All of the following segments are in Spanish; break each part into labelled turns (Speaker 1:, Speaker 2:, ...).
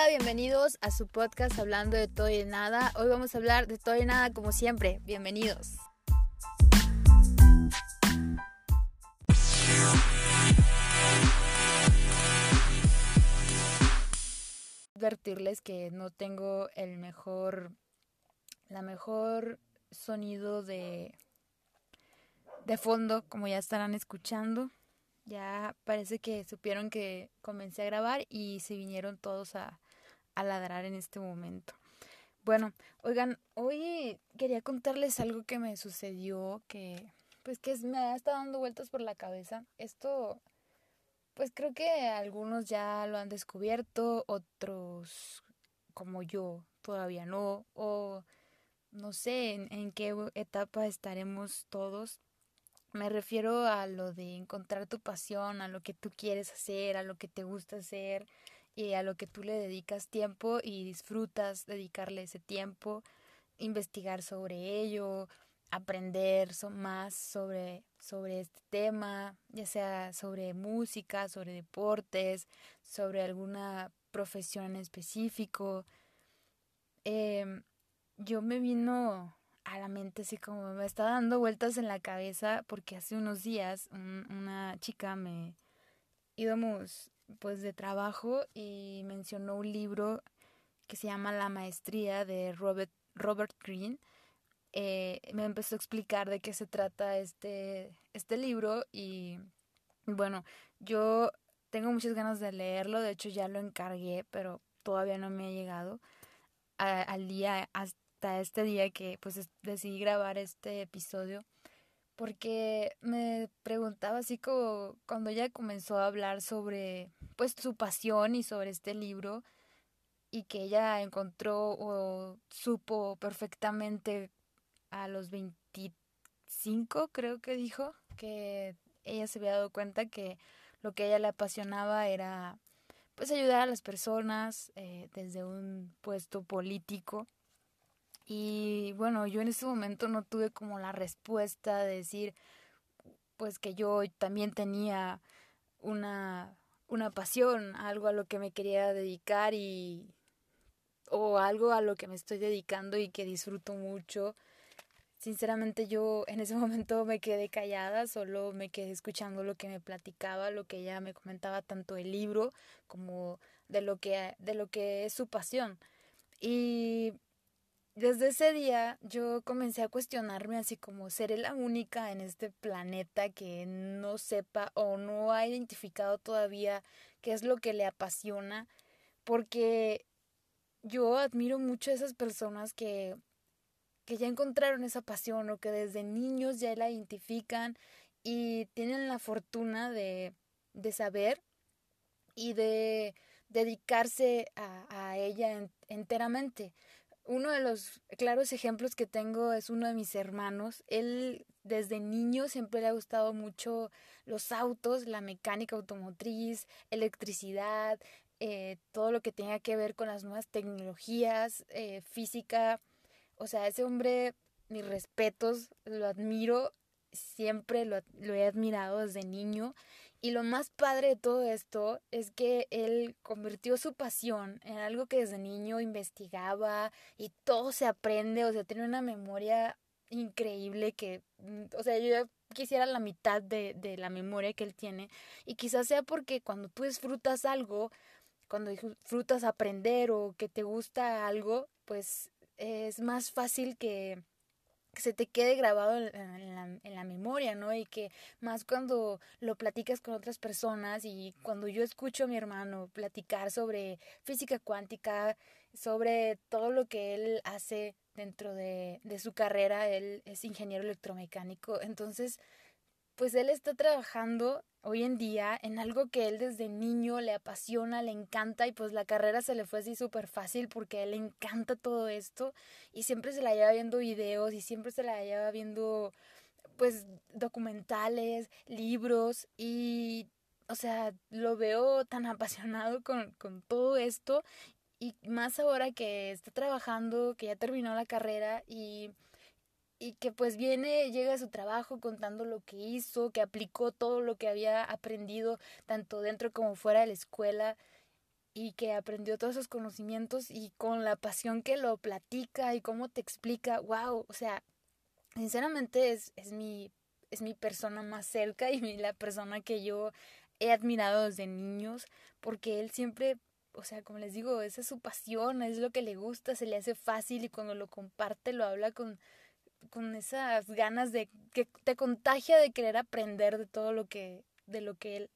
Speaker 1: Hola, bienvenidos a su podcast hablando de todo y de nada. Hoy vamos a hablar de todo y nada como siempre. Bienvenidos. Advertirles que no tengo el mejor, la mejor sonido de, de fondo, como ya estarán escuchando. Ya parece que supieron que comencé a grabar y se vinieron todos a, ladrar en este momento. Bueno, oigan, hoy quería contarles algo que me sucedió que pues que me ha estado dando vueltas por la cabeza. Esto pues creo que algunos ya lo han descubierto, otros como yo todavía no o no sé en qué etapa estaremos todos me refiero a lo de encontrar tu pasión, a lo que tú quieres hacer, a lo que te gusta hacer y a lo que tú le dedicas tiempo y disfrutas dedicarle ese tiempo, investigar sobre ello, aprender más sobre, sobre este tema, ya sea sobre música, sobre deportes, sobre alguna profesión en específico. Eh, yo me vino a la mente así como me está dando vueltas en la cabeza porque hace unos días una chica me íbamos pues de trabajo y mencionó un libro que se llama La Maestría de Robert, Robert. Eh, me empezó a explicar de qué se trata este, este libro y bueno, yo tengo muchas ganas de leerlo, de hecho ya lo encargué, pero todavía no me ha llegado al día hasta este día que pues decidí grabar este episodio porque me preguntaba así como cuando ella comenzó a hablar sobre pues su pasión y sobre este libro y que ella encontró o supo perfectamente a los 25 creo que dijo que ella se había dado cuenta que lo que a ella le apasionaba era pues ayudar a las personas eh, desde un puesto político y bueno, yo en ese momento no tuve como la respuesta de decir, pues que yo también tenía una, una pasión, algo a lo que me quería dedicar y o algo a lo que me estoy dedicando y que disfruto mucho. Sinceramente yo en ese momento me quedé callada, solo me quedé escuchando lo que me platicaba, lo que ella me comentaba tanto del libro como de lo que de lo que es su pasión. Y desde ese día yo comencé a cuestionarme así como seré la única en este planeta que no sepa o no ha identificado todavía qué es lo que le apasiona, porque yo admiro mucho a esas personas que, que ya encontraron esa pasión o que desde niños ya la identifican y tienen la fortuna de, de saber y de dedicarse a, a ella enteramente. Uno de los claros ejemplos que tengo es uno de mis hermanos. Él desde niño siempre le ha gustado mucho los autos, la mecánica automotriz, electricidad, eh, todo lo que tenga que ver con las nuevas tecnologías, eh, física. O sea, ese hombre, mis respetos, lo admiro, siempre lo, lo he admirado desde niño y lo más padre de todo esto es que él convirtió su pasión en algo que desde niño investigaba y todo se aprende, o sea, tiene una memoria increíble que, mm, o sea, yo quisiera la mitad de, de la memoria que él tiene y quizás sea porque cuando tú disfrutas algo, cuando disfrutas aprender o que te gusta algo, pues es más fácil que se te quede grabado en, la, en, la, memoria, ¿no? Y que más cuando lo platicas con otras personas y cuando yo escucho a mi hermano platicar sobre física cuántica, sobre todo lo que él hace dentro de, de su carrera, él es ingeniero electromecánico, entonces pues él está trabajando hoy en día en algo que él desde niño le apasiona, le encanta y pues la carrera se le fue así súper fácil porque él le encanta todo esto y siempre se la lleva viendo videos y siempre se la lleva viendo pues documentales, libros y o sea, lo veo tan apasionado con, con todo esto y más ahora que está trabajando, que ya terminó la carrera y y que pues viene, llega a su trabajo contando lo que hizo, que aplicó todo lo que había aprendido tanto dentro como fuera de la escuela y que aprendió todos esos conocimientos y con la pasión que lo platica y cómo te explica, wow, o sea, sinceramente es, es, mi, es mi persona más cerca y la persona que yo he admirado desde niños, porque él siempre, o sea, como les digo, esa es su pasión, es lo que le gusta, se le hace fácil y cuando lo comparte lo habla con, con esas ganas de que te contagia de querer aprender de todo lo que, de lo que él,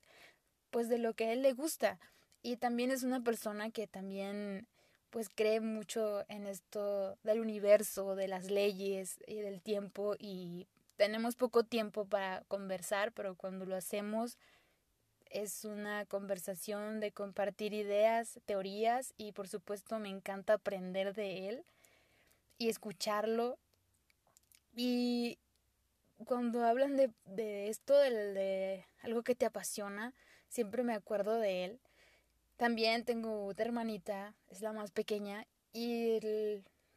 Speaker 1: pues de lo que a él le gusta. Y también es una persona que también pues cree mucho en esto del universo, de las leyes y del tiempo y tenemos poco tiempo para conversar, pero cuando lo hacemos es una conversación de compartir ideas, teorías y por supuesto me encanta aprender de él y escucharlo. Y cuando hablan de, de esto, de, de algo que te apasiona, siempre me acuerdo de él. También tengo otra hermanita, es la más pequeña, y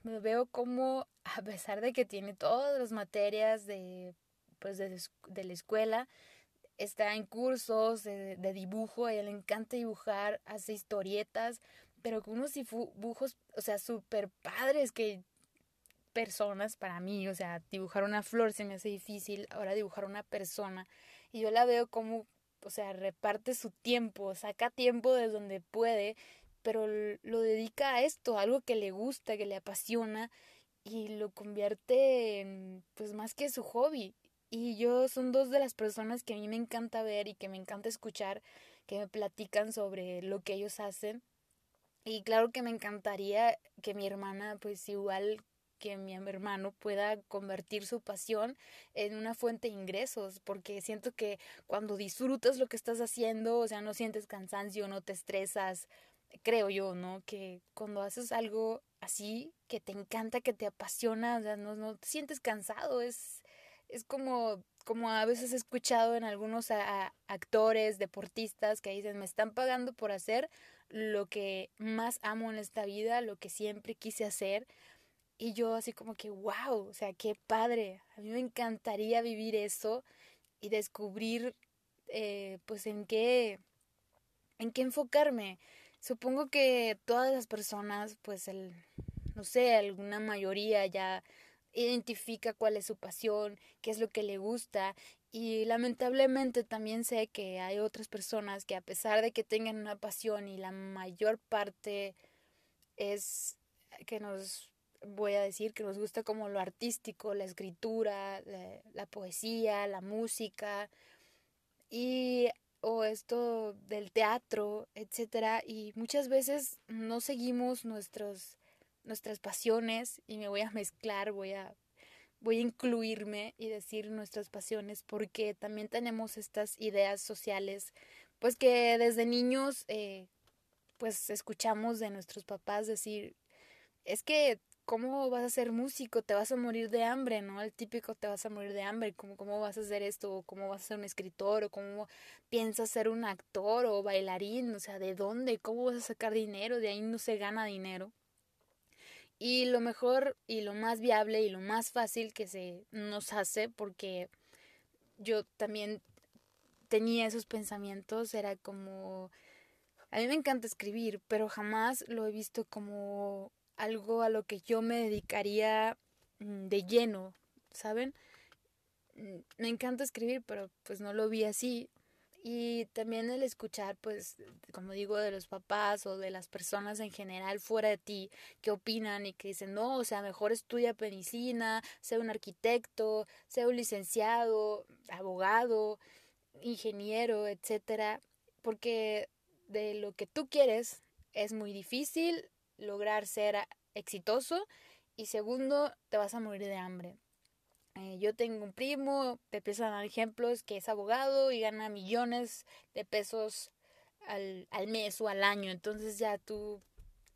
Speaker 1: me veo como, a pesar de que tiene todas las materias de, pues de, la escuela, está en cursos de, dibujo, a ella le encanta dibujar, hace historietas, pero con unos dibujos, o sea, súper padres que personas para mí, o sea, dibujar una flor se me hace difícil, ahora dibujar una persona, y yo la veo como o sea, reparte su tiempo, saca tiempo de donde puede, pero lo dedica a esto, algo que le gusta, que le apasiona y lo convierte en, pues más que su hobby. Y yo son dos de las personas que a mí me encanta ver y que me encanta escuchar, que me platican sobre lo que ellos hacen. Y claro que me encantaría que mi hermana, pues igual que mi hermano pueda convertir su pasión en una fuente de ingresos, porque siento que cuando disfrutas lo que estás haciendo, o sea, no sientes cansancio, no te estresas, creo yo, ¿no? Que cuando haces algo así, que te encanta, que te apasiona, o sea, no, no te sientes cansado, es, es como, como a veces he escuchado en algunos actores, deportistas que dicen, me están pagando por hacer lo que más amo en esta vida, lo que siempre quise hacer, y yo así como que, wow, o sea, qué padre. A mí me encantaría vivir eso y descubrir, eh, pues, en qué, en qué enfocarme. Supongo que todas las personas, pues, el, no sé, alguna mayoría ya identifica cuál es su pasión, qué es lo que le gusta y lamentablemente también sé que hay otras personas que a pesar de que tengan una pasión y la mayor parte es que nos voy a decir que nos gusta como lo artístico, la escritura, la, poesía, la música y o esto del teatro, etcétera, y muchas veces no seguimos nuestros nuestras pasiones y me voy a mezclar, voy a voy a incluirme y decir nuestras pasiones porque también tenemos estas ideas sociales pues que desde niños eh, pues escuchamos de nuestros papás decir es que ¿cómo vas a ser músico? Te vas a morir de hambre, ¿no? El típico te vas a morir de hambre, ¿cómo, cómo vas a hacer esto? ¿Cómo vas a ser un escritor? ¿O cómo piensas ser un actor o bailarín? O sea, ¿de dónde? ¿Cómo vas a sacar dinero? De ahí no se gana dinero. Y lo mejor y lo más viable y lo más fácil que se nos hace, porque yo también tenía esos pensamientos, era como... A mí me encanta escribir, pero jamás lo he visto como algo a lo que yo me dedicaría mm, de lleno, ¿saben? Mm, me encanta escribir, pero pues no lo vi así. Y también el escuchar, pues, como digo, de los papás o de las personas en general fuera de ti, que opinan y que dicen, no, o sea, mejor estudia medicina, sea un arquitecto, sea un licenciado, abogado, ingeniero, etcétera, porque de lo que tú quieres es muy difícil lograr ser exitoso y segundo, te vas a morir de hambre. Eh, yo tengo un primo, te empiezan a dar ejemplos, que es abogado y gana millones de pesos al, al mes o al año. Entonces ya tú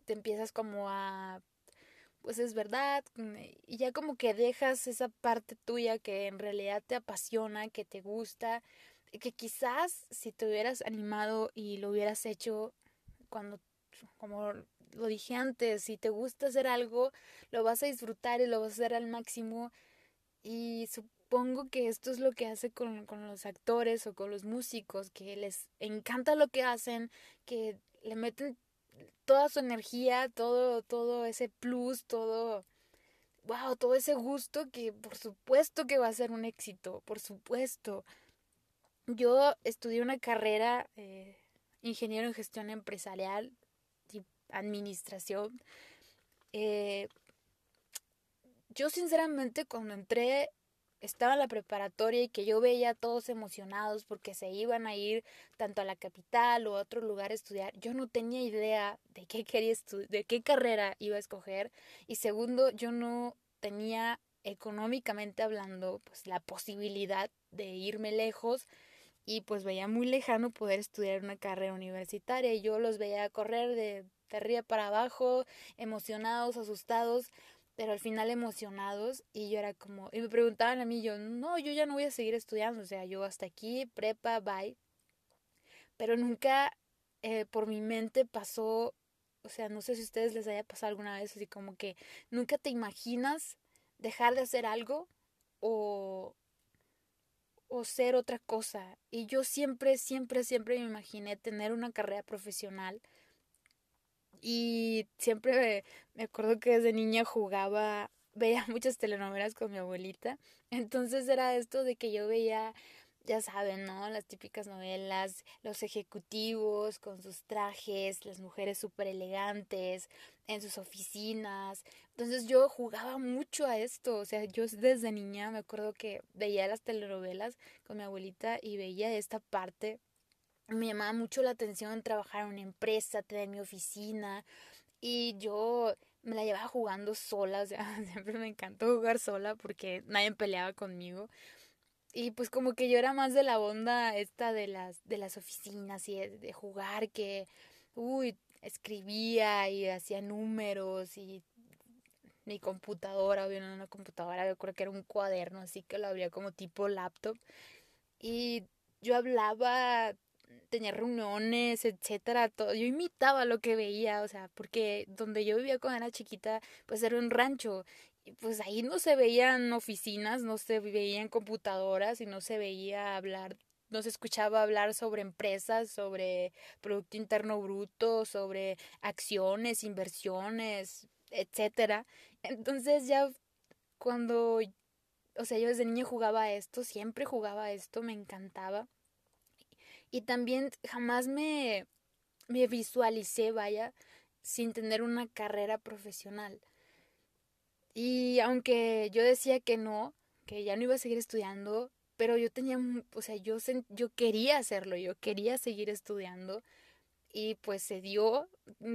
Speaker 1: te empiezas como a, pues es verdad, y ya como que dejas esa parte tuya que en realidad te apasiona, que te gusta, que quizás si te hubieras animado y lo hubieras hecho cuando, como lo dije antes, si te gusta hacer algo, lo vas a disfrutar y lo vas a hacer al máximo. Y supongo que esto es lo que hace con, con los actores o con los músicos, que les encanta lo que hacen, que le meten toda su energía, todo, todo ese plus, todo, wow, todo ese gusto que por supuesto que va a ser un éxito, por supuesto. Yo estudié una carrera, eh, ingeniero en gestión empresarial, administración. Eh, yo sinceramente cuando entré estaba en la preparatoria y que yo veía a todos emocionados porque se iban a ir tanto a la capital o a otro lugar a estudiar, yo no tenía idea de qué quería de qué carrera iba a escoger y segundo, yo no tenía económicamente hablando pues la posibilidad de irme lejos y pues veía muy lejano poder estudiar una carrera universitaria y yo los veía correr de, arriba para abajo, emocionados, asustados pero al final emocionados y yo era como, y me preguntaban a mí, yo, no, yo ya no voy a seguir estudiando, o sea, yo hasta aquí, prepa, bye, pero nunca eh, por mi mente pasó, o sea, no sé si a ustedes les haya pasado alguna vez, así como que nunca te imaginas dejar de hacer algo o, o ser otra cosa. Y yo siempre, siempre, siempre me imaginé tener una carrera profesional y siempre me, acuerdo que desde niña jugaba, veía muchas telenovelas con mi abuelita. Entonces era esto de que yo veía, ya saben, ¿no? Las típicas novelas, los ejecutivos con sus trajes, las mujeres súper elegantes en sus oficinas. Entonces yo jugaba mucho a esto. O sea, yo desde niña me acuerdo que veía las telenovelas con mi abuelita y veía esta parte me llamaba mucho la atención trabajar en una empresa, tener mi oficina y yo me la llevaba jugando sola, o sea, siempre me encantó jugar sola porque nadie peleaba conmigo. Y pues como que yo era más de la onda esta de las de las oficinas y de, jugar que uy, escribía y hacía números y mi computadora, no una computadora, yo creo que era un cuaderno, así que lo abría como tipo laptop. Y yo hablaba tenía reuniones, etcétera, todo. Yo imitaba lo que veía, o sea, porque donde yo vivía cuando era chiquita, pues era un rancho. Y pues ahí no se veían oficinas, no se veían computadoras y no se veía hablar, no se escuchaba hablar sobre empresas, sobre Producto Interno Bruto, sobre acciones, inversiones, etcétera. Entonces ya cuando, o sea, yo desde niño jugaba esto, siempre jugaba esto, me encantaba. Y también jamás me, me visualicé, vaya, sin tener una carrera profesional. Y aunque yo decía que no, que ya no iba a seguir estudiando, pero yo tenía, o sea, yo, yo quería hacerlo, yo quería seguir estudiando y pues se dio,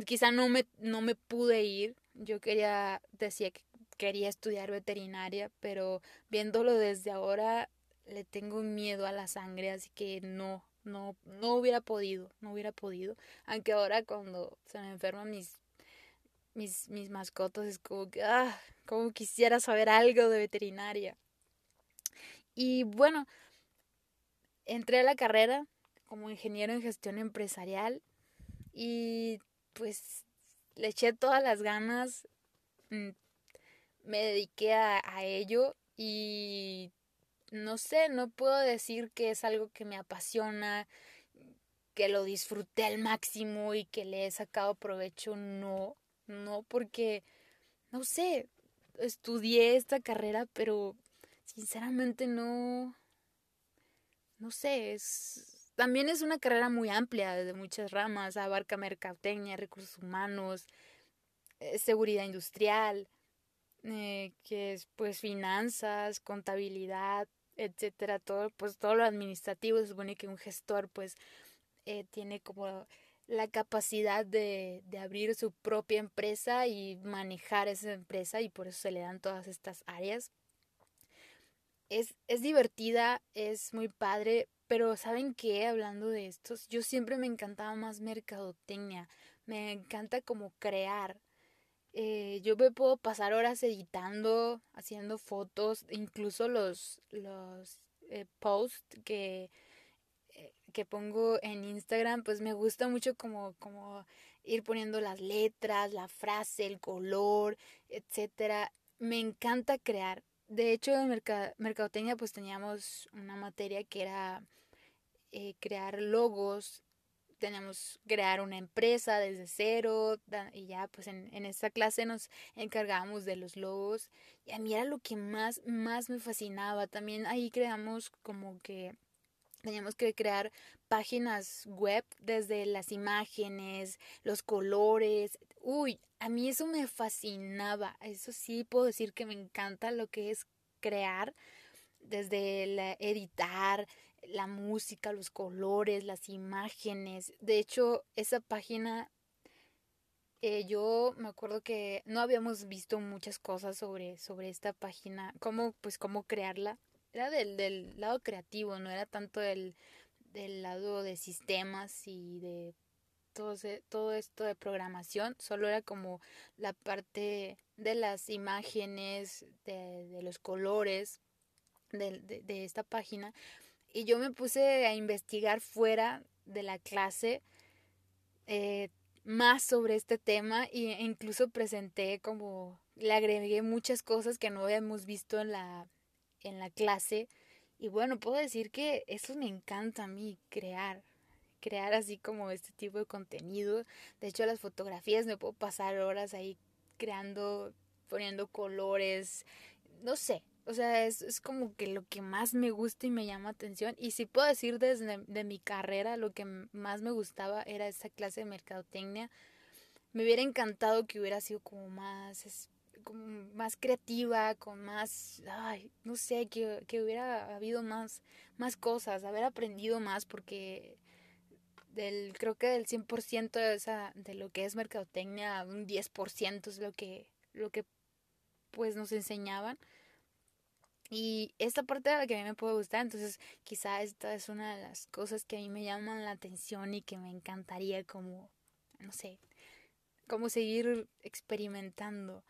Speaker 1: quizá no me, no me pude ir, yo quería, decía que quería estudiar veterinaria, pero viéndolo desde ahora le tengo miedo a la sangre, así que no, no, no hubiera podido, no hubiera podido. Aunque ahora cuando se me enferman mis, mis, mis mascotas es como que, ah, como quisiera saber algo de veterinaria. Y bueno, entré a la carrera como ingeniero en gestión empresarial y pues le eché todas las ganas, mm, me dediqué a, a ello y no sé, no puedo decir que es algo que me apasiona, que lo disfruté al máximo y que le he sacado provecho, no, no, porque, no sé, estudié esta carrera, pero sinceramente no, no sé, es, también es una carrera muy amplia, de muchas ramas, abarca mercadotecnia, recursos humanos, eh, seguridad industrial, eh, que es pues finanzas, contabilidad, etcétera, todo, pues todo lo administrativo, se supone que un gestor pues eh, tiene como la capacidad de, de abrir su propia empresa y manejar esa empresa y por eso se le dan todas estas áreas. Es, es divertida, es muy padre, pero ¿saben qué? Hablando de estos, yo siempre me encantaba más mercadotecnia, me encanta como crear, eh, yo me puedo pasar horas editando, haciendo fotos, incluso los, los eh, posts que, eh, que pongo en Instagram, pues me gusta mucho como, como ir poniendo las letras, la frase, el color, etcétera. Me encanta crear. De hecho, en Mercadotecnia pues teníamos una materia que era crear logos teníamos crear una empresa desde cero y ya pues en, en esta clase nos encargábamos de los logos y a mí era lo que más, más me fascinaba. También ahí creamos como que teníamos que crear páginas web desde las imágenes, los colores. Uy, a mí eso me fascinaba. Eso sí puedo decir que me encanta lo que es crear desde el editar, la música, los colores, las imágenes. De hecho, esa página, eh, yo me acuerdo que no habíamos visto muchas cosas sobre, sobre esta página, cómo, pues, cómo crearla. Era del, del lado creativo, no era tanto del, del lado de sistemas y de todo, todo esto de programación, solo era como la parte de las imágenes, de, de los colores de, de, de esta página, y yo me puse a investigar fuera de la clase eh, más sobre este tema e incluso presenté como le agregué muchas cosas que no habíamos visto en la en la clase y bueno puedo decir que eso me encanta a mí crear crear así como este tipo de contenido. De hecho las fotografías me puedo pasar horas ahí creando poniendo colores no sé o sea, es, es, como que lo que más me gusta y me llama atención. Y si puedo decir desde de mi carrera, lo que más me gustaba era esa clase de mercadotecnia. Me hubiera encantado que hubiera sido como más, como más creativa, con más, ay, no sé, que, que hubiera habido más, más cosas, haber aprendido más, porque del, creo que del 100% de, esa, de lo que es mercadotecnia, un 10% es lo que, lo que pues nos enseñaban. Y esta parte de la que a mí me puede gustar, entonces quizá esta es una de las cosas que a mí me llaman la atención y que me encantaría como, no sé, como seguir experimentando.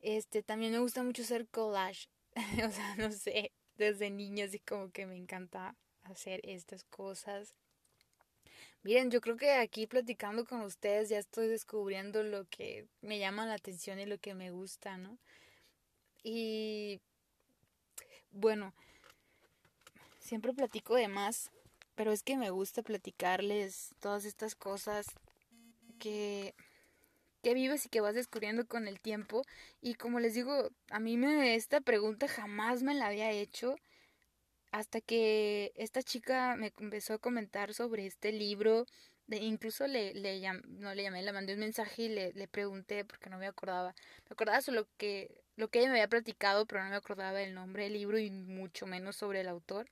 Speaker 1: Este, también me gusta mucho hacer collage, o sea, no sé, desde niña así como que me encanta hacer estas cosas. Miren, yo creo que aquí platicando con ustedes ya estoy descubriendo lo que me llama la atención y lo que me gusta, ¿no? Y bueno, siempre platico de más, pero es que me gusta platicarles todas estas cosas que, que vives y que vas descubriendo con el tiempo. Y como les digo, a mí me, esta pregunta jamás me la había hecho hasta que esta chica me empezó a comentar sobre este libro. De, incluso le, le no le llamé, le mandé un mensaje y le, le pregunté porque no me acordaba. Me acordaba solo que lo que ella me había platicado, pero no me acordaba el nombre del libro y mucho menos sobre el autor.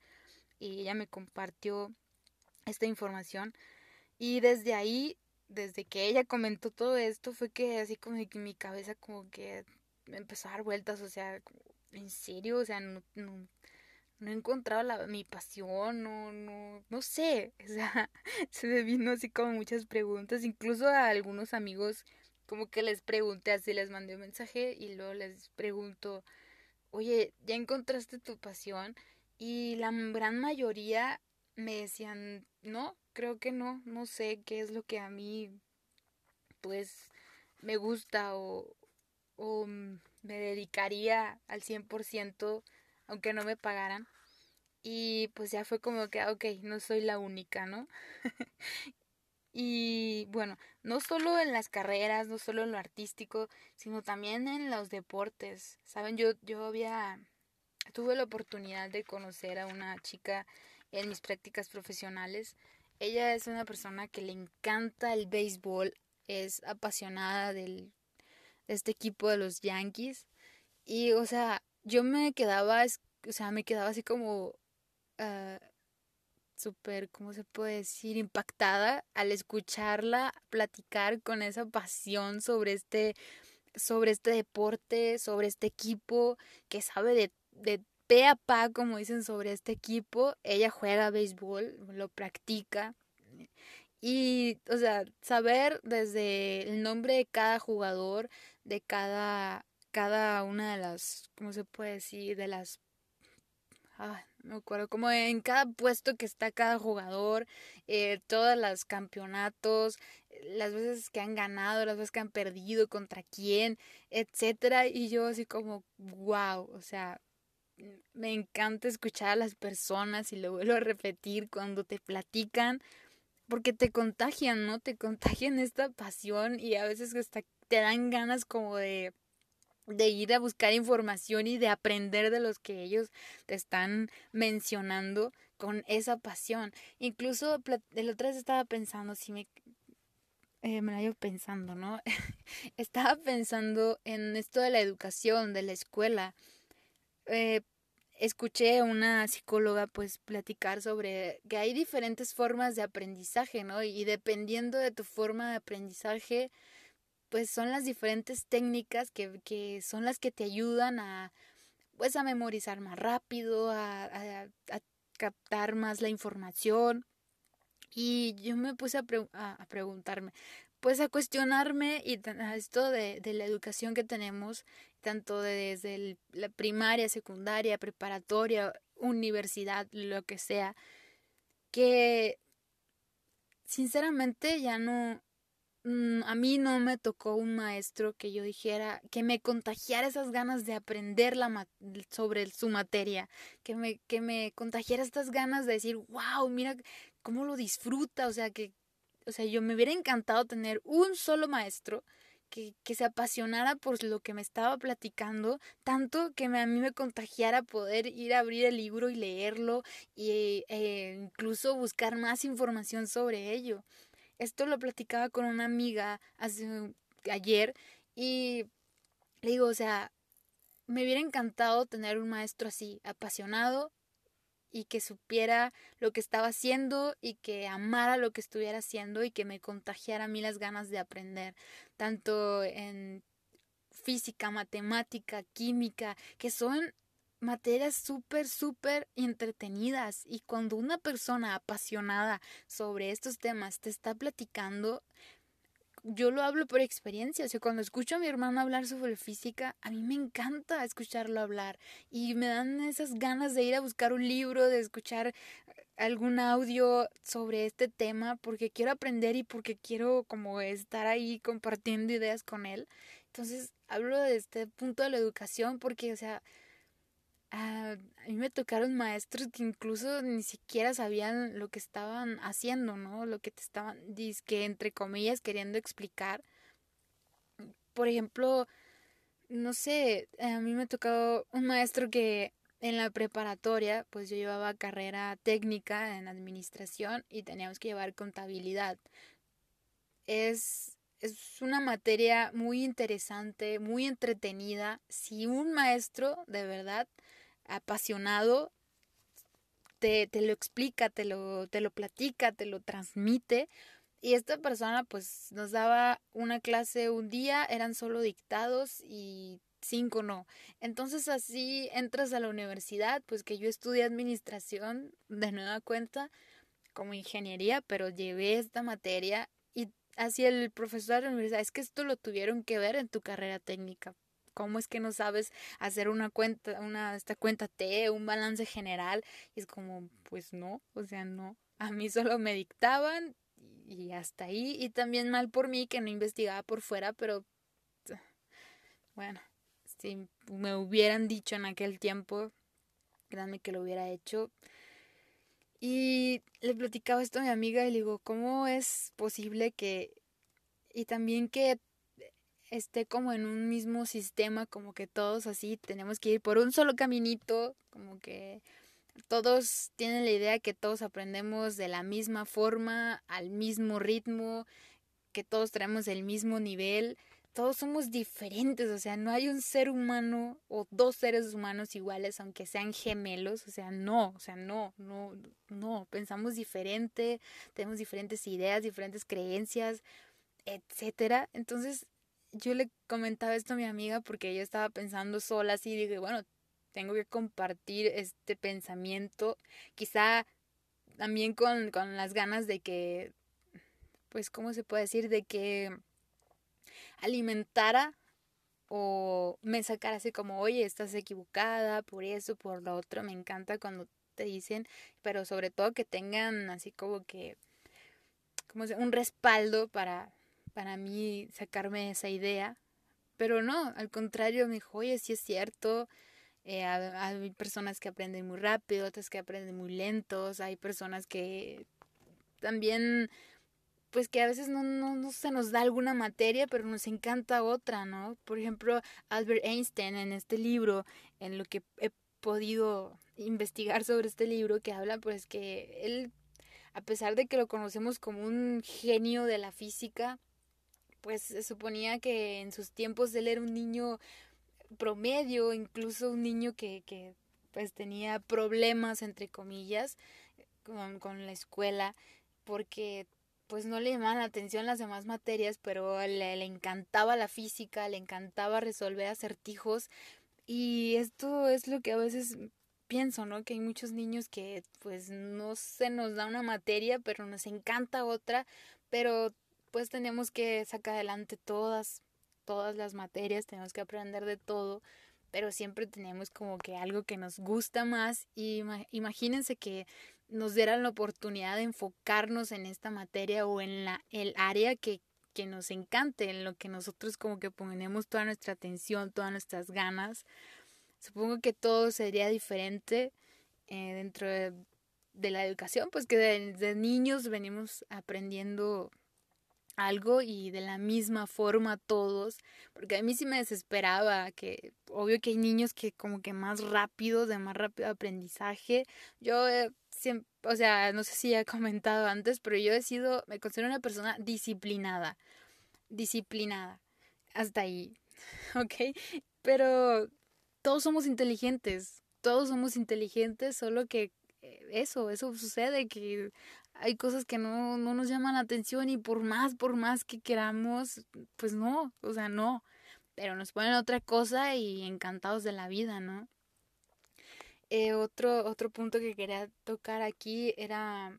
Speaker 1: Y ella me compartió esta información. Y desde ahí, desde que ella comentó todo esto, fue que así como que mi cabeza como que me empezó a dar vueltas, o sea, en serio, o sea, no he encontrado la, mi pasión, no, no, no sé, o sea, se me vino así como muchas preguntas, incluso a algunos amigos como que les pregunté así, les mandé un mensaje y luego les pregunto, oye, ¿ya encontraste tu pasión? Y la gran mayoría me decían, no, creo que no, no sé qué es lo que a mí, pues, me gusta o, o me dedicaría al 100%, aunque no me pagaran. Y pues ya fue como que, ah, ok, no soy la única, ¿no? Y bueno, no solo en las carreras, no solo en lo artístico, sino también en los deportes. Saben, yo, yo había, tuve la oportunidad de conocer a una chica en mis prácticas profesionales. Ella es una persona que le encanta el béisbol, es apasionada del, de este equipo de los Yankees. Y, o sea, yo me quedaba, o sea, me quedaba así como... Uh, súper, ¿cómo se puede decir?, impactada al escucharla platicar con esa pasión sobre este, sobre este deporte, sobre este equipo, que sabe de, de pe a pa, como dicen, sobre este equipo. Ella juega béisbol, lo practica. Y, o sea, saber desde el nombre de cada jugador, de cada, cada una de las, ¿cómo se puede decir?, de las ah, me acuerdo, como en cada puesto que está cada jugador, eh, todos los campeonatos, las veces que han ganado, las veces que han perdido, contra quién, etcétera, y yo así como, wow, o sea, me encanta escuchar a las personas y lo vuelvo a repetir cuando te platican porque te contagian, ¿no? Te contagian esta pasión y a veces hasta te dan ganas como de de ir a buscar información y de aprender de los que ellos te están mencionando con esa pasión. Incluso el otro vez estaba pensando, si me, eh, me la iba pensando, ¿no? estaba pensando en esto de la educación, de la escuela. Eh, escuché a una psicóloga pues platicar sobre que hay diferentes formas de aprendizaje, ¿no? Y dependiendo de tu forma de aprendizaje, pues son las diferentes técnicas que, que son las que te ayudan a pues a memorizar más rápido, a, a, captar más la información. Y yo me puse a, a, preguntarme, pues a cuestionarme y esto de, de, la educación que tenemos, tanto desde la primaria, secundaria, preparatoria, universidad, lo que sea, que sinceramente ya no, mm, a mí no me tocó un maestro que yo dijera, que me contagiara esas ganas de aprender la sobre su materia, que me, que me contagiara estas ganas de decir, wow, mira cómo lo disfruta, o sea, que, o sea, yo me hubiera encantado tener un solo maestro que, que, se apasionara por lo que me estaba platicando, tanto que a mí me contagiara poder ir a abrir el libro y leerlo e eh, incluso buscar más información sobre ello. Esto lo platicaba con una amiga hace, ayer y le digo, o sea, me hubiera encantado tener un maestro así, apasionado y que supiera lo que estaba haciendo y que amara lo que estuviera haciendo y que me contagiara a mí las ganas de aprender, tanto en física, matemática, química, que son materias súper, súper entretenidas. Y cuando una persona apasionada sobre estos temas te está platicando, yo lo hablo por experiencia, o sea, cuando escucho a mi hermano hablar sobre física, a mí me encanta escucharlo hablar y me dan esas ganas de ir a buscar un libro, de escuchar algún audio sobre este tema porque quiero aprender y porque quiero como estar ahí compartiendo ideas con él. Entonces, hablo de este punto de la educación porque, o sea, a, mí me tocaron maestros que incluso ni siquiera sabían lo que estaban haciendo, ¿no? Lo que te estaban, que entre comillas, queriendo explicar. Por ejemplo, no sé, a mí me tocó un maestro que en la preparatoria, pues yo llevaba carrera técnica en administración y teníamos que llevar contabilidad. Es, es una materia muy interesante, muy entretenida. Si un maestro de verdad apasionado te, te, lo explica, te lo, te lo platica, te lo transmite. Y esta persona pues nos daba una clase un día, eran solo dictados y cinco no. Entonces así entras a la universidad, pues que yo estudié administración de nueva cuenta como ingeniería, pero llevé esta materia y así el profesor de la universidad, es que esto lo tuvieron que ver en tu carrera técnica. ¿Cómo es que no sabes hacer una cuenta, una, esta cuenta T, un balance general? Y es como, pues no, o sea, no. A mí solo me dictaban y hasta ahí. Y también mal por mí que no investigaba por fuera, pero bueno, si me hubieran dicho en aquel tiempo, créanme que lo hubiera hecho. Y le platicaba esto a mi amiga y le digo, ¿cómo es posible que... Y también que esté como en un mismo sistema, como que todos así tenemos que ir por un solo caminito, como que todos tienen la idea que todos aprendemos de la misma forma, al mismo ritmo, que todos tenemos el mismo nivel, todos somos diferentes, o sea, no hay un ser humano o dos seres humanos iguales, aunque sean gemelos, o sea, no, o sea, no, no, no, pensamos diferente, tenemos diferentes ideas, diferentes creencias, etcétera. Entonces, yo le comentaba esto a mi amiga porque yo estaba pensando sola así, dije, bueno, tengo que compartir este pensamiento, quizá también con, con las ganas de que, pues, ¿cómo se puede decir? De que alimentara o me sacara así como, oye, estás equivocada por eso, por lo otro, me encanta cuando te dicen, pero sobre todo que tengan así como que, como un respaldo para para mí sacarme esa idea. Pero no, al contrario, me dijo, oye, sí es cierto, eh, hay personas que aprenden muy rápido, otras que aprenden muy lentos, hay personas que también pues que a veces no, no, no, se nos da alguna materia, pero nos encanta otra, ¿no? Por ejemplo, Albert Einstein en este libro, en lo que he podido investigar sobre este libro, que habla pues que él, a pesar de que lo conocemos como un genio de la física, pues se suponía que en sus tiempos él era un niño promedio, incluso un niño que, que pues tenía problemas, entre comillas, con, con la escuela, porque pues no le llamaban la atención las demás materias, pero le, le encantaba la física, le encantaba resolver acertijos y esto es lo que a veces pienso, ¿no? Que hay muchos niños que pues no se nos da una materia, pero nos encanta otra, pero pues tenemos que sacar adelante todas, todas las materias, tenemos que aprender de todo, pero siempre tenemos como que algo que nos gusta más y imagínense que nos dieran la oportunidad de enfocarnos en esta materia o en la, el área que, que nos encante, en lo que nosotros como que ponemos toda nuestra atención, todas nuestras ganas. Supongo que todo sería diferente eh, dentro de, de, la educación, pues que desde niños venimos aprendiendo algo y de la misma forma todos, porque a mí sí me desesperaba que obvio que hay niños que como que más rápido, de más rápido aprendizaje. Yo eh, siempre, o sea, no sé si ya he comentado antes, pero yo he sido, me considero una persona disciplinada, disciplinada, hasta ahí, ¿ok? Pero todos somos inteligentes, todos somos inteligentes, solo que eh, eso, eso sucede, que hay cosas que no, no nos llaman la atención y por más, por más que queramos, pues no, o sea, no. Pero nos ponen otra cosa y encantados de la vida, ¿no? Eh, otro, otro punto que quería tocar aquí era...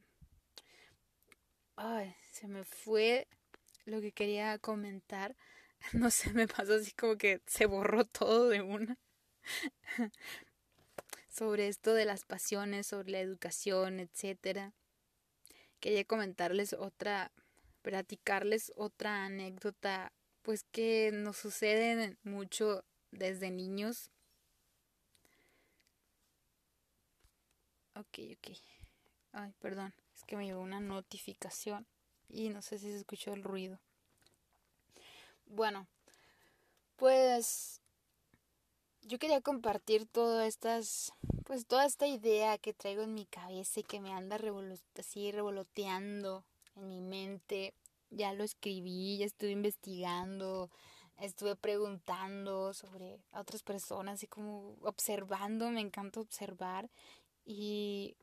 Speaker 1: Ay, se me fue lo que quería comentar. No sé, me pasó así como que se borró todo de una. sobre esto de las pasiones, sobre la educación, etcétera quería comentarles otra, platicarles otra anécdota, pues que nos sucede mucho desde niños. Ok, ok. Ay, perdón, es que me llegó una notificación y no sé si se escuchó el ruido. Bueno, pues yo quería compartir todas estas, pues toda esta idea que traigo en mi cabeza y que me anda así revoloteando en mi mente. Ya lo escribí, ya estuve investigando, estuve preguntando sobre otras personas y como observando, me encanta observar y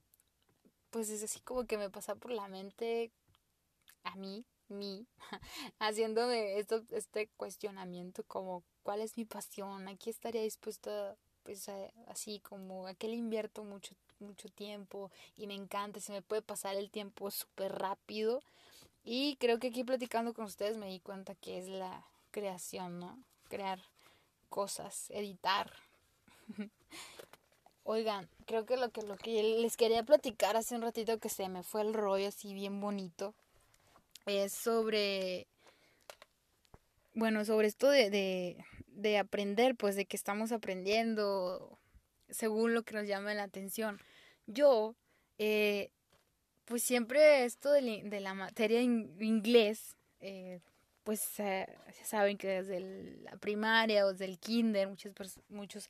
Speaker 1: pues es así como que me pasa por la mente a mí, mí, haciéndome esto, este cuestionamiento como cuál es mi pasión, aquí estaría dispuesta pues así como a que le invierto mucho mucho tiempo y me encanta, se me puede pasar el tiempo súper rápido y creo que aquí platicando con ustedes me di cuenta que es la creación, ¿no? Crear cosas, editar. Oigan, creo que lo que lo que les quería platicar hace un ratito que se me fue el rollo así bien bonito es sobre bueno, sobre esto de aprender, pues de que estamos aprendiendo según lo que nos llama la atención. Yo, eh, pues siempre esto de, de la materia inglés, eh, pues ya saben que desde la primaria o desde el kinder muchos, muchos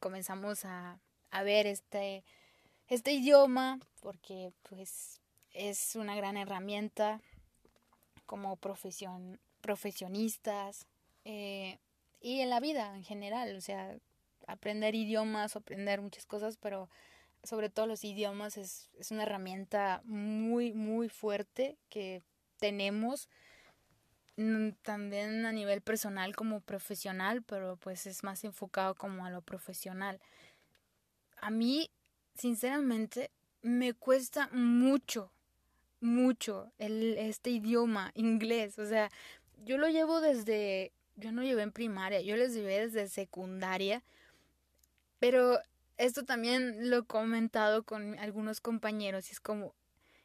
Speaker 1: comenzamos a, a ver este, este idioma porque pues es una gran herramienta como profesionistas, eh, y en la vida en general, o sea, aprender idiomas, aprender muchas cosas, pero sobre todo los idiomas es, es una herramienta muy, muy fuerte que tenemos también a nivel personal como profesional, pero pues es más enfocado como a lo profesional. A mí, sinceramente, me cuesta mucho, mucho el, este idioma inglés. O sea, yo lo llevo desde yo no llevé en primaria, yo les llevé desde secundaria, pero esto también lo he comentado con algunos compañeros y es como,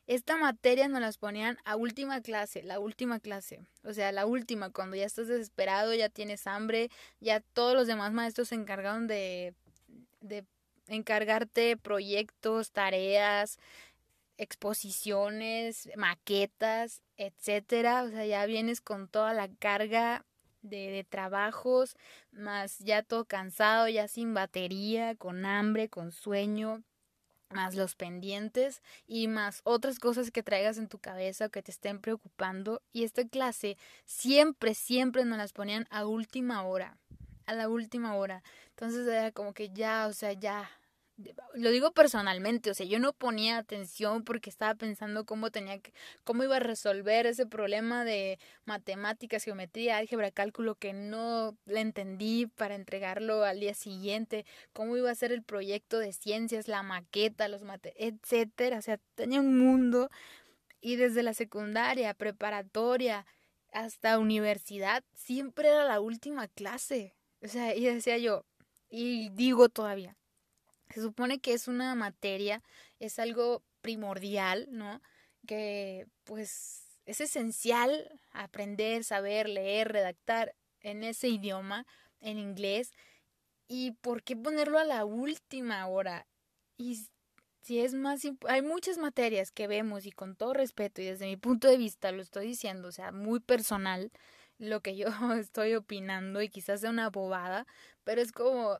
Speaker 1: esta materia nos las ponían a última clase, la última clase, o sea, la última, cuando ya estás desesperado, ya tienes hambre, ya todos los demás maestros se encargaron de, de encargarte proyectos, tareas, exposiciones, maquetas, etcétera. O sea, ya vienes con toda la carga de, de, trabajos, más ya todo cansado, ya sin batería, con hambre, con sueño, más los pendientes y más otras cosas que traigas en tu cabeza o que te estén preocupando. Y esta clase siempre, siempre nos las ponían a última hora, a la última hora. Entonces era como que ya, o sea, ya, lo digo personalmente, o sea, yo no ponía atención porque estaba pensando cómo tenía que, cómo iba a resolver ese problema de matemáticas, geometría, álgebra, cálculo que no le entendí para entregarlo al día siguiente, cómo iba a ser el proyecto de ciencias, la maqueta, los mate, etcétera, o sea, tenía un mundo y desde la secundaria, preparatoria, hasta universidad, siempre era la última clase. O sea, y decía yo, y digo todavía, se supone que es una materia, es algo primordial, ¿no? Que pues es esencial aprender, saber, leer, redactar en ese idioma, en inglés. ¿Y por qué ponerlo a la última hora? Y si es más hay muchas materias que vemos y con todo respeto y desde mi punto de vista lo estoy diciendo, o sea, muy personal lo que yo estoy opinando y quizás sea una bobada, pero es como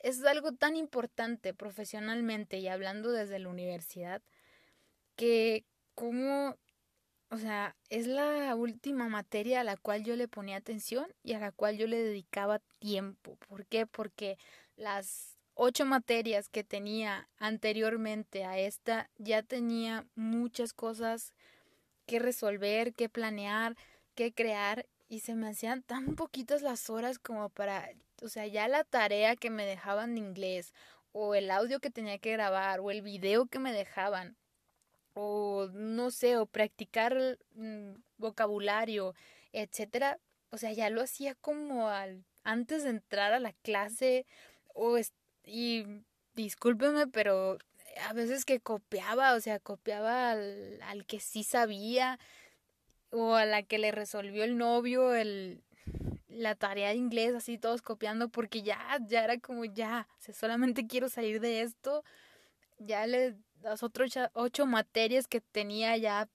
Speaker 1: es algo tan importante profesionalmente y hablando desde la universidad que como, o sea, es la última materia a la cual yo le ponía atención y a la cual yo le dedicaba tiempo. ¿Por qué? Porque las ocho materias que tenía anteriormente a esta ya tenía muchas cosas que resolver, que planear, que crear y se me hacían tan poquitas las horas como para o sea, ya la tarea que me dejaban de inglés, o el audio que tenía que grabar, o el video que me dejaban, o no sé, o practicar mm, vocabulario, etcétera, o sea, ya lo hacía como al, antes de entrar a la clase, o y discúlpeme, pero a veces que copiaba, o sea, copiaba al, al que sí sabía, o a la que le resolvió el novio el, la tarea de inglés, así todos copiando, porque ya, ya era como ya, solamente quiero salir de esto. Ya le, las otras ocho materias que tenía ya,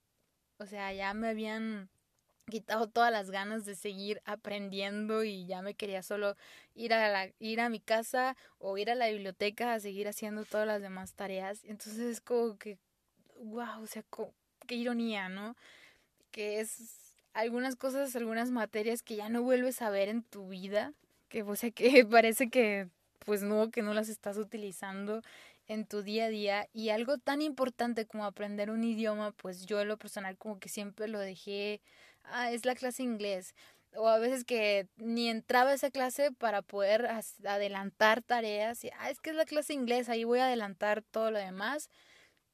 Speaker 1: o sea, ya me habían quitado todas las ganas de seguir aprendiendo y ya me quería solo ir a la, ir a mi casa o ir a la biblioteca a seguir haciendo todas las demás tareas. Entonces es como que, wow, o sea, qué ironía, ¿no? Que es algunas cosas, algunas materias que ya no vuelves a ver en tu vida, que o sea que parece que pues no, que no las estás utilizando en tu día a día. Y algo tan importante como aprender un idioma, pues yo en lo personal como que siempre lo dejé, ah, es la clase inglés. O a veces que ni entraba esa clase para poder adelantar tareas y ah, es que es la clase inglés, ahí voy a adelantar todo lo demás,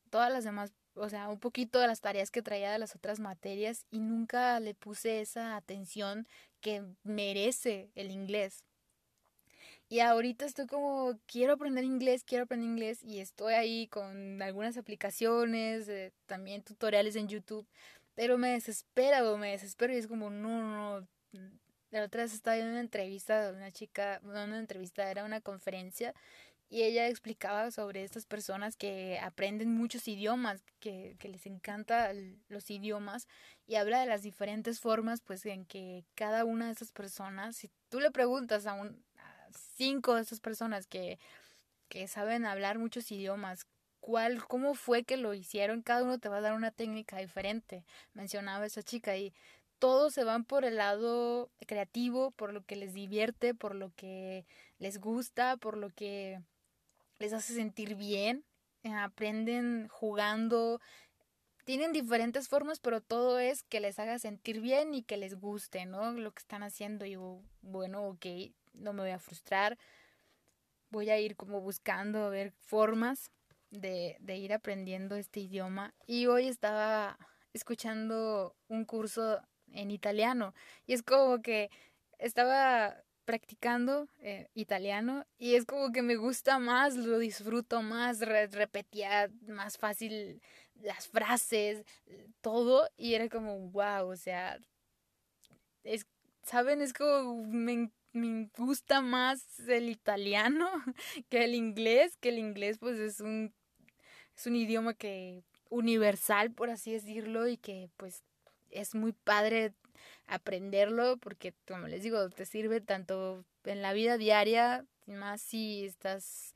Speaker 1: todas las demás o sea, un poquito de las tareas que traía de las otras materias y nunca le puse esa atención que merece el inglés. Y ahorita estoy como, quiero aprender inglés, quiero aprender inglés y estoy ahí con algunas aplicaciones, eh, también tutoriales en YouTube, pero me desespera me desespero y es como, no, no, la otra vez estaba en una entrevista de una chica, no una entrevista, era una conferencia y ella explicaba sobre estas personas que aprenden muchos idiomas, que, que les encanta los idiomas y habla de las diferentes formas pues en que cada una de esas personas, si tú le preguntas a, un, cinco de esas personas que, que saben hablar muchos idiomas, cuál, cómo fue que lo hicieron, cada uno te va a dar una técnica diferente, mencionaba esa chica y todos se van por el lado creativo, por lo que les divierte, por lo que les gusta, por lo que les hace sentir bien, eh, aprenden jugando, tienen diferentes formas, pero todo es que les haga sentir bien y que les guste, ¿no? Lo que están haciendo. Y yo, bueno, ok, no me voy a frustrar. Voy a ir como buscando a ver formas de, de ir aprendiendo este idioma. Y hoy estaba escuchando un curso en italiano. Y es como que estaba practicando eh, italiano y es como que me gusta más, lo disfruto más, repetía más fácil las frases, todo y era como wow, o sea, es, ¿saben? Es como me, me gusta más el italiano que el inglés, que el inglés pues es un, es un idioma que universal, por así decirlo, y que pues es muy padre aprenderlo porque, como les digo, te sirve tanto en la vida diaria, más si estás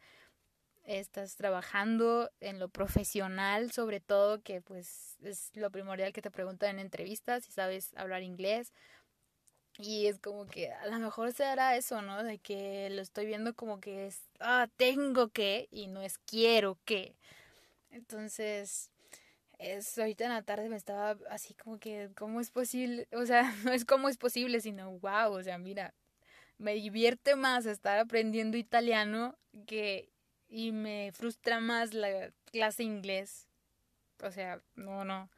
Speaker 1: estás trabajando en lo profesional, sobre todo que pues es lo primordial que te preguntan en entrevistas, si sabes hablar inglés. Y es como que a lo mejor se eso, ¿no? De que lo estoy viendo como que es, ah, tengo que y no es quiero que. Entonces, es, ahorita en la tarde me estaba así como que, ¿cómo es posible? O sea, no es cómo es posible, sino, wow, o sea, mira, me divierte más estar aprendiendo italiano que y me frustra más la clase inglés. O sea, no, no.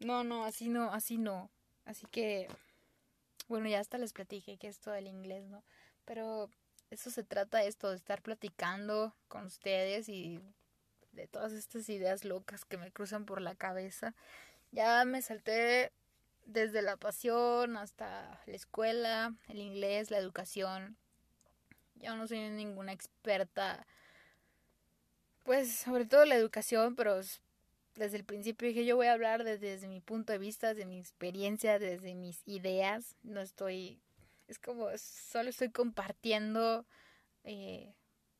Speaker 1: No, no, así no, así no. Así que, bueno, ya hasta les platiqué que esto del inglés, ¿no? Pero eso se trata esto, de estar platicando con ustedes y de todas estas ideas locas que me cruzan por la cabeza. Ya me salté desde la pasión hasta la escuela, el inglés, la educación. Yo no soy ninguna experta, pues sobre todo la educación, pero desde el principio dije yo voy a hablar desde, mi punto de vista, desde mi experiencia, desde mis ideas. No estoy, es como, solo estoy compartiendo eh,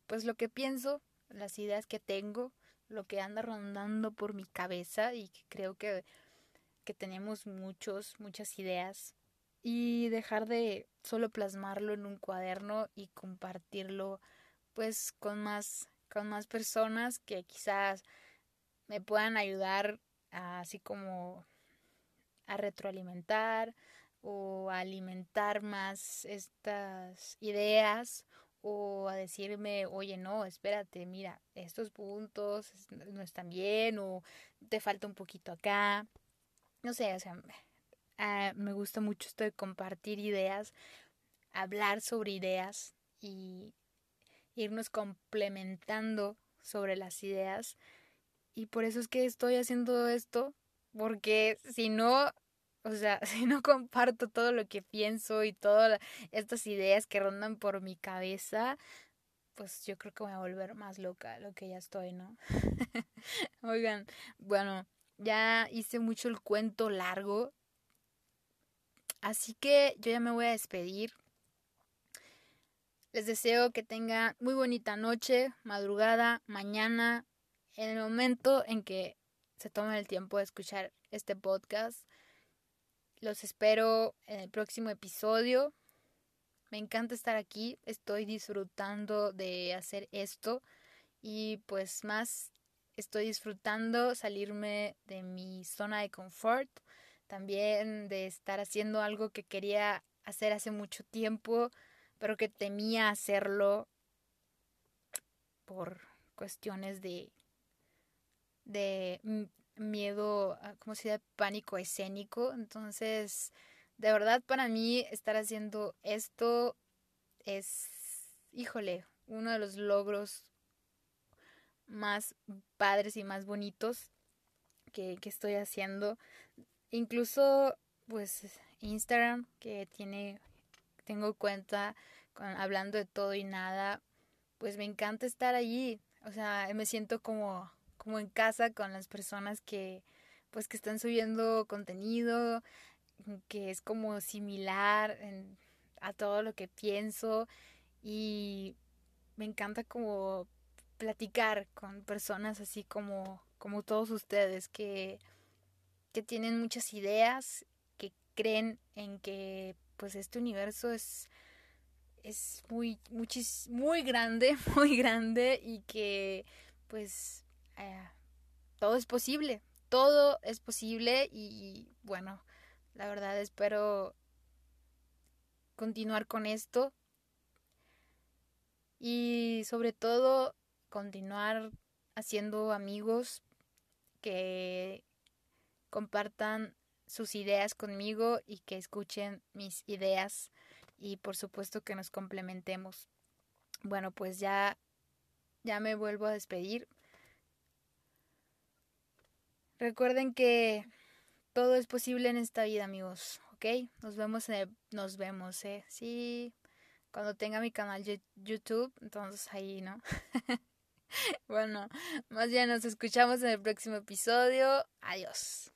Speaker 1: pues lo que pienso, las ideas que tengo lo que anda rondando por mi cabeza y que creo que, que tenemos muchos, muchas ideas. Y dejar de solo plasmarlo en un cuaderno y compartirlo pues con más con más personas que quizás me puedan ayudar así como a retroalimentar o a alimentar más estas ideas o a decirme, oye, no, espérate, mira, estos puntos no están bien o te falta un poquito acá. No sé, o sea, ah, me gusta mucho esto de compartir ideas, hablar sobre ideas y irnos complementando sobre las ideas. Y por eso es que estoy haciendo esto, porque si no, o sea, si no comparto todo lo que pienso y todas estas ideas que rondan por mi cabeza, pues yo creo que voy a volver más loca lo que ya estoy, ¿no? Oigan, bueno, ya hice mucho el cuento largo. Así que yo ya me voy a despedir. Les deseo que tengan muy bonita noche, madrugada, mañana, en el momento en que se tomen el tiempo de escuchar este podcast. Los espero en el próximo episodio. Me encanta estar aquí, estoy disfrutando de hacer esto y pues más estoy disfrutando salirme de mi zona de confort, también de estar haciendo algo que quería hacer hace mucho tiempo, pero que temía hacerlo por cuestiones de de miedo, como si de pánico escénico. Entonces, de verdad para mí estar haciendo esto es, híjole, uno de los logros más padres y más bonitos que, que estoy haciendo. Incluso, pues, Instagram, que tiene, tengo cuenta con, hablando de todo y nada, pues me encanta estar allí. O sea, me siento como como en casa con las personas que pues que están subiendo contenido que es como similar a todo lo que pienso y me encanta como platicar con personas así como como todos ustedes que que tienen muchas ideas que creen en que pues este universo es es muy muchis, muy grande muy grande y que pues eh, todo es posible, todo es posible y bueno, la verdad espero continuar con esto y sobre todo continuar haciendo amigos que compartan sus ideas conmigo y que escuchen mis ideas y por supuesto que nos complementemos. Bueno, pues ya ya me vuelvo a despedir. Recuerden que todo es posible en esta vida, amigos, ¿ok? Nos vemos, en nos vemos, ¿eh? Sí, cuando tenga mi canal YouTube, entonces ahí, ¿no? bueno, más bien nos escuchamos en el próximo episodio. Adiós.